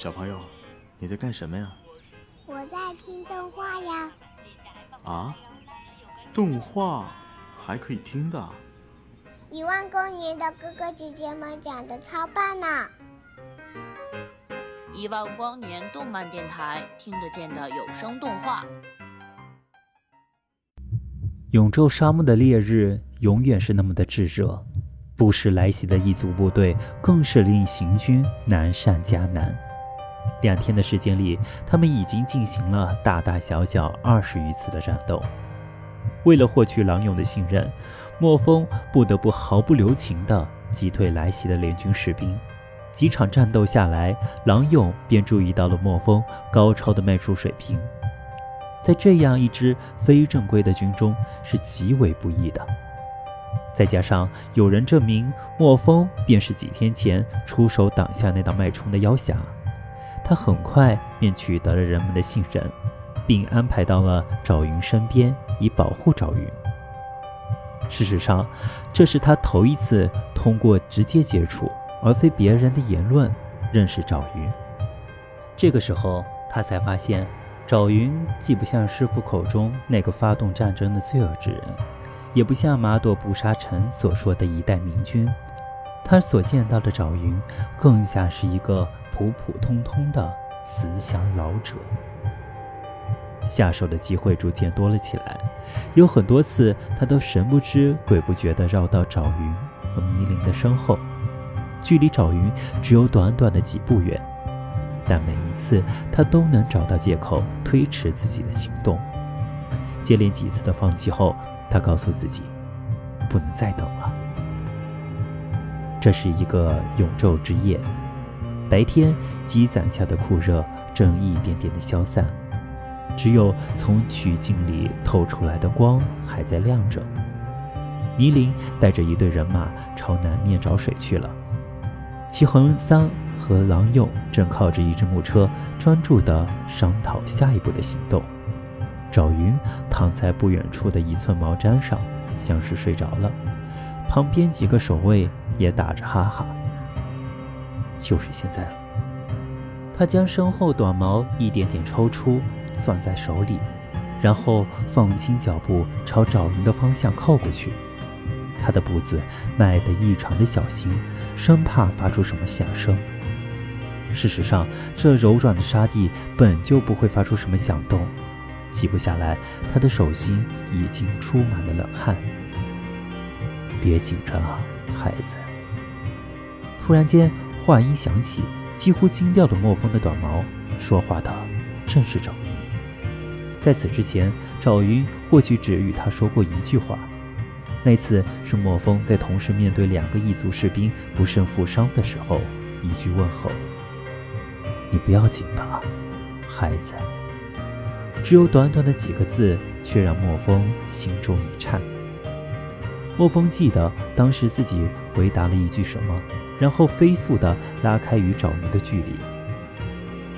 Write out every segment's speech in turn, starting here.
小朋友，你在干什么呀？我在听动画呀。啊？动画还可以听的？一万光年的哥哥姐姐们讲的超棒呢！一万光年动漫电台听得见的有声动画。永昼沙漠的烈日永远是那么的炙热，不时来袭的异族部队更是令行军难上加难。两天的时间里，他们已经进行了大大小小二十余次的战斗。为了获取狼勇的信任，莫风不得不毫不留情地击退来袭的联军士兵。几场战斗下来，狼勇便注意到了莫风高超的脉术水平，在这样一支非正规的军中是极为不易的。再加上有人证明莫风便是几天前出手挡下那道脉冲的妖侠。他很快便取得了人们的信任，并安排到了赵云身边，以保护赵云。事实上，这是他头一次通过直接接触，而非别人的言论，认识赵云。这个时候，他才发现，赵云既不像师傅口中那个发动战争的罪恶之人，也不像马朵布沙城所说的一代明君。他所见到的赵云，更像是一个。普普通通的慈祥老者，下手的机会逐渐多了起来。有很多次，他都神不知鬼不觉地绕到赵云和迷林的身后，距离赵云只有短短的几步远。但每一次，他都能找到借口推迟自己的行动。接连几次的放弃后，他告诉自己，不能再等了。这是一个永昼之夜。白天积攒下的酷热正一点点的消散，只有从曲径里透出来的光还在亮着。倪林带着一队人马朝南面找水去了。齐恒三和郎勇正靠着一只木车，专注地商讨下一步的行动。赵云躺在不远处的一寸毛毡上，像是睡着了。旁边几个守卫也打着哈哈。就是现在了。他将身后短毛一点点抽出，攥在手里，然后放轻脚步朝找云的方向靠过去。他的步子迈得异常的小心，生怕发出什么响声。事实上，这柔软的沙地本就不会发出什么响动。几步下来，他的手心已经出满了冷汗。别紧张，孩子。突然间。话音响起，几乎惊掉了莫风的短毛。说话的正是赵云。在此之前，赵云或许只与他说过一句话，那次是莫风在同时面对两个异族士兵不慎负伤的时候一句问候：“你不要紧吧，孩子？”只有短短的几个字，却让莫风心中一颤。莫风记得当时自己回答了一句什么。然后飞速地拉开与找鱼的距离，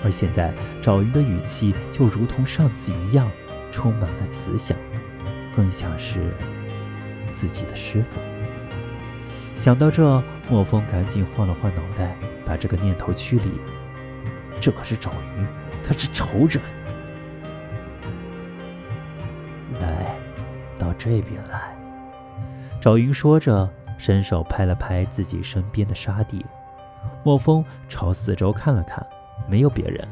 而现在找鱼的语气就如同上次一样，充满了慈祥，更像是自己的师傅。想到这，莫风赶紧换了换脑袋，把这个念头驱离。这可是找鱼，他是仇人。来，到这边来。赵云说着。伸手拍了拍自己身边的沙地，莫风朝四周看了看，没有别人，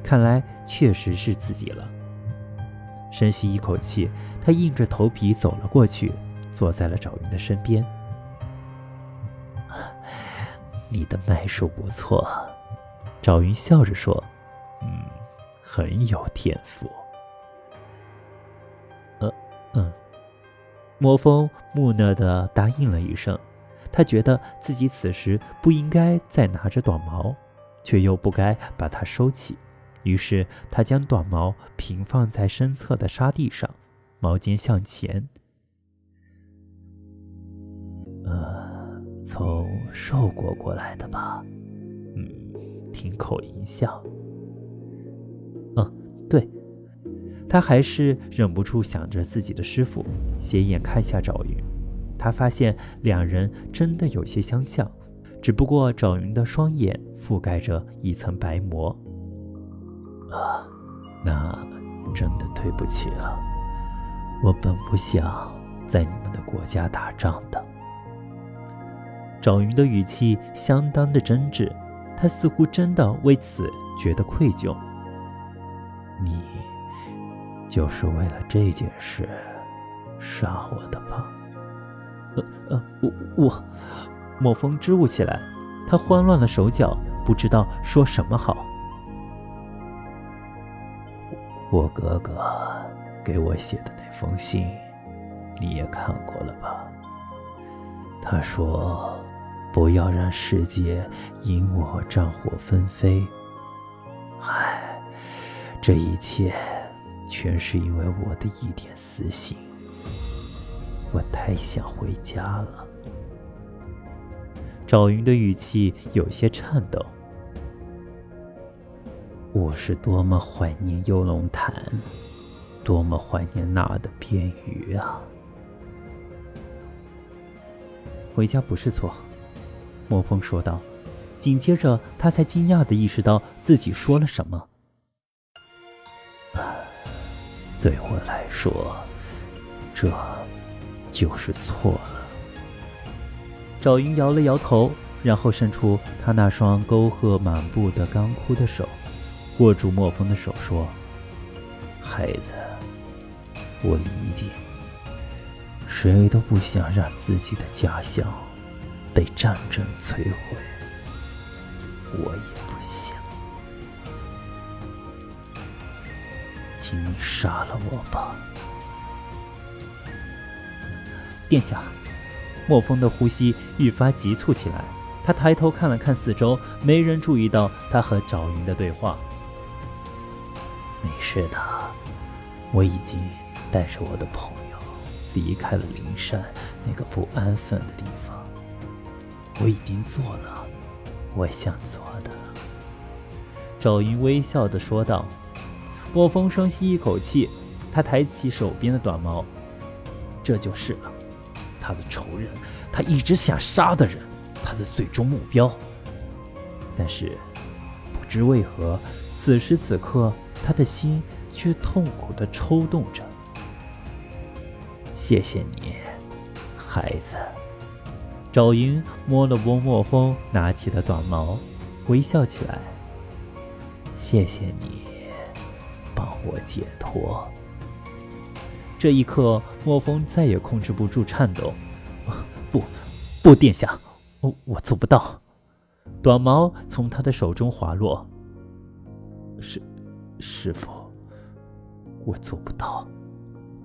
看来确实是自己了。深吸一口气，他硬着头皮走了过去，坐在了赵云的身边。你的脉术不错，赵云笑着说：“嗯，很有天赋。”呃，嗯。魔风木讷地答应了一声，他觉得自己此时不应该再拿着短矛，却又不该把它收起，于是他将短矛平放在身侧的沙地上，矛尖向前。呃，从兽国过来的吧？嗯，听口音像。嗯，对。他还是忍不住想着自己的师傅，斜眼看下赵云，他发现两人真的有些相像，只不过赵云的双眼覆盖着一层白膜。啊，那真的对不起了，我本不想在你们的国家打仗的。赵云的语气相当的真挚，他似乎真的为此觉得愧疚。你就是为了这件事杀我的吧？呃呃，我我，莫风支吾起来，他慌乱了手脚，不知道说什么好。我哥哥给我写的那封信，你也看过了吧？他说。不要让世界因我战火纷飞。唉，这一切全是因为我的一点私心。我太想回家了。赵云的语气有些颤抖。我是多么怀念幽龙潭，多么怀念那的边鱼啊！回家不是错。莫风说道，紧接着他才惊讶的意识到自己说了什么。对我来说，这就是错了。赵云摇了摇头，然后伸出他那双沟壑满布的干枯的手，握住莫风的手说：“孩子，我理解，谁都不想让自己的家乡。”被战争摧毁，我也不想。请你杀了我吧，殿下。莫风的呼吸愈发急促起来，他抬头看了看四周，没人注意到他和赵云的对话。没事的，我已经带着我的朋友离开了灵山那个不安分的地方。我已经做了我想做的。”赵云微笑的说道。莫风深吸一口气，他抬起手边的短矛，这就是了，他的仇人，他一直想杀的人，他的最终目标。但是，不知为何，此时此刻，他的心却痛苦的抽动着。谢谢你，孩子。赵云摸了摸莫风拿起的短矛，微笑起来。谢谢你，帮我解脱。这一刻，莫风再也控制不住颤抖。不，不，殿下，我我做不到。短矛从他的手中滑落。师，师傅，我做不到。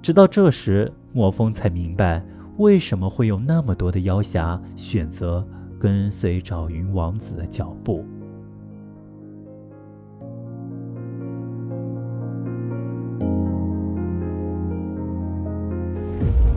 直到这时，莫风才明白。为什么会有那么多的妖侠选择跟随赵云王子的脚步？you